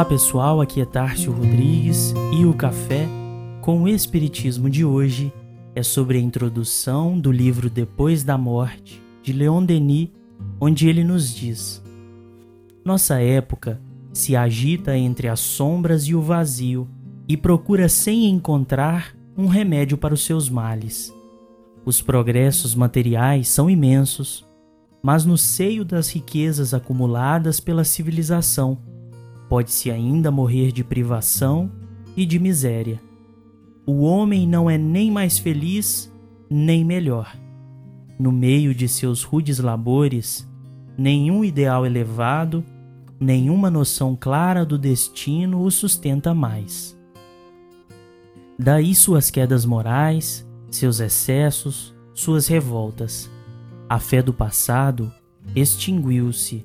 Olá pessoal, aqui é Tárcio Rodrigues e o café com o Espiritismo de hoje é sobre a introdução do livro Depois da Morte de Leon Denis, onde ele nos diz: Nossa época se agita entre as sombras e o vazio e procura sem encontrar um remédio para os seus males. Os progressos materiais são imensos, mas no seio das riquezas acumuladas pela civilização, pode-se ainda morrer de privação e de miséria. O homem não é nem mais feliz, nem melhor. No meio de seus rudes labores, nenhum ideal elevado, nenhuma noção clara do destino o sustenta mais. Daí suas quedas morais, seus excessos, suas revoltas. A fé do passado extinguiu-se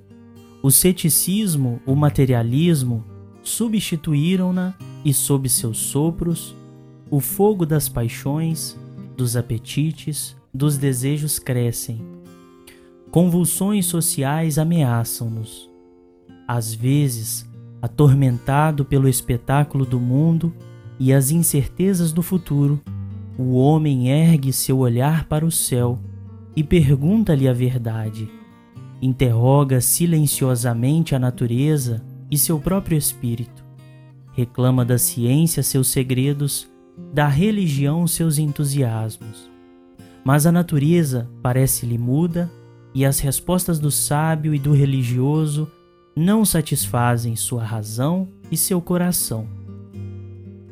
o ceticismo, o materialismo substituíram-na e, sob seus sopros, o fogo das paixões, dos apetites, dos desejos crescem. Convulsões sociais ameaçam-nos. Às vezes, atormentado pelo espetáculo do mundo e as incertezas do futuro, o homem ergue seu olhar para o céu e pergunta-lhe a verdade interroga silenciosamente a natureza e seu próprio espírito, reclama da ciência seus segredos, da religião seus entusiasmos. Mas a natureza parece-lhe muda e as respostas do sábio e do religioso não satisfazem sua razão e seu coração.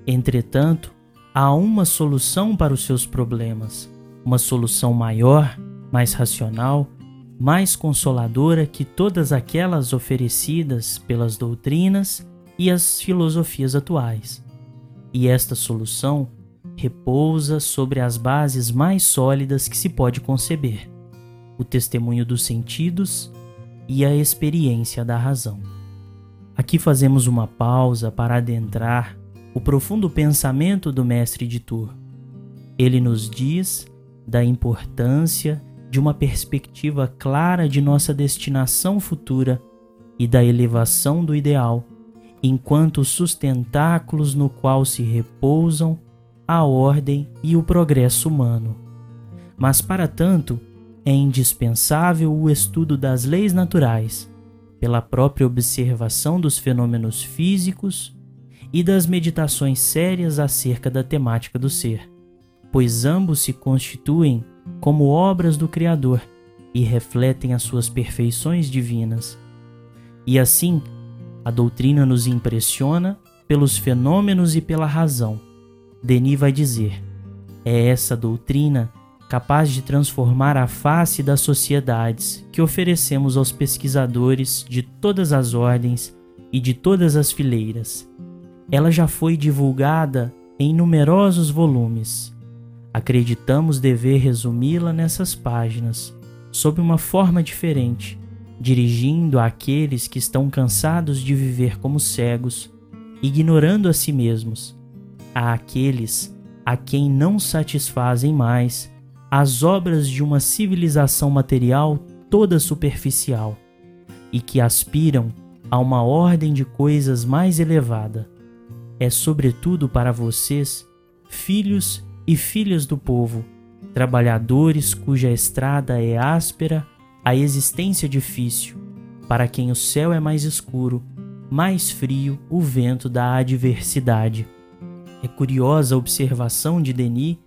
Entretanto, há uma solução para os seus problemas, uma solução maior, mais racional mais consoladora que todas aquelas oferecidas pelas doutrinas e as filosofias atuais. E esta solução repousa sobre as bases mais sólidas que se pode conceber: o testemunho dos sentidos e a experiência da razão. Aqui fazemos uma pausa para adentrar o profundo pensamento do mestre de Tours. Ele nos diz da importância de uma perspectiva clara de nossa destinação futura e da elevação do ideal, enquanto os sustentáculos no qual se repousam a ordem e o progresso humano. Mas, para tanto, é indispensável o estudo das leis naturais, pela própria observação dos fenômenos físicos e das meditações sérias acerca da temática do ser, pois ambos se constituem como obras do Criador e refletem as suas perfeições divinas. E assim, a doutrina nos impressiona pelos fenômenos e pela razão. Denis vai dizer: é essa doutrina capaz de transformar a face das sociedades que oferecemos aos pesquisadores de todas as ordens e de todas as fileiras. Ela já foi divulgada em numerosos volumes Acreditamos dever resumi-la nessas páginas, sob uma forma diferente, dirigindo àqueles que estão cansados de viver como cegos, ignorando a si mesmos, a aqueles a quem não satisfazem mais as obras de uma civilização material toda superficial e que aspiram a uma ordem de coisas mais elevada. É sobretudo para vocês, filhos e filhas do povo, trabalhadores cuja estrada é áspera, a existência difícil, para quem o céu é mais escuro, mais frio o vento da adversidade. É curiosa a observação de Denis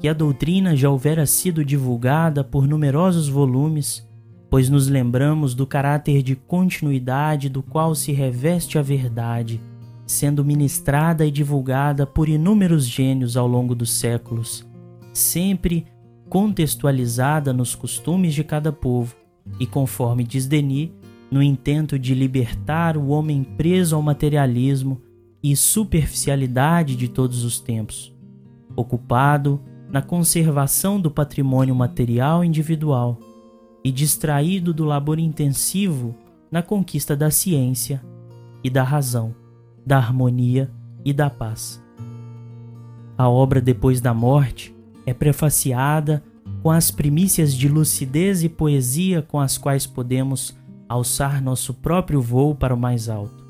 que a doutrina já houvera sido divulgada por numerosos volumes, pois nos lembramos do caráter de continuidade do qual se reveste a verdade sendo ministrada e divulgada por inúmeros gênios ao longo dos séculos, sempre contextualizada nos costumes de cada povo e, conforme diz Denis, no intento de libertar o homem preso ao materialismo e superficialidade de todos os tempos, ocupado na conservação do patrimônio material individual e distraído do labor intensivo na conquista da ciência e da razão da harmonia e da paz. A obra Depois da Morte é prefaciada com as primícias de lucidez e poesia com as quais podemos alçar nosso próprio voo para o mais alto.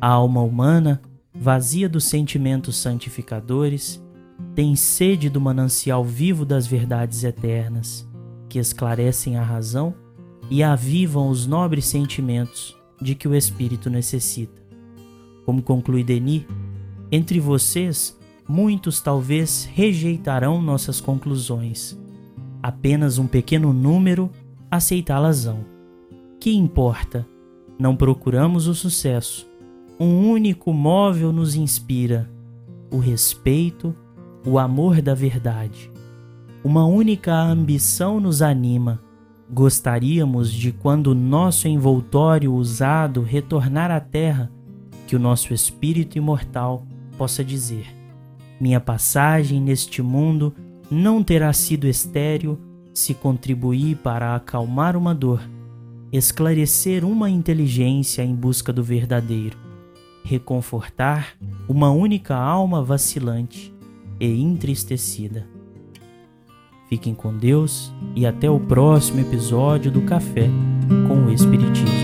A alma humana, vazia dos sentimentos santificadores, tem sede do manancial vivo das verdades eternas, que esclarecem a razão e avivam os nobres sentimentos de que o espírito necessita. Como conclui Denis, entre vocês, muitos talvez rejeitarão nossas conclusões. Apenas um pequeno número aceitá-las-ão. Que importa? Não procuramos o sucesso. Um único móvel nos inspira: o respeito, o amor da verdade. Uma única ambição nos anima. Gostaríamos de, quando nosso envoltório usado retornar à terra, que o nosso espírito imortal possa dizer: Minha passagem neste mundo não terá sido estéril se contribuir para acalmar uma dor, esclarecer uma inteligência em busca do verdadeiro, reconfortar uma única alma vacilante e entristecida. Fiquem com Deus e até o próximo episódio do Café com o Espiritismo.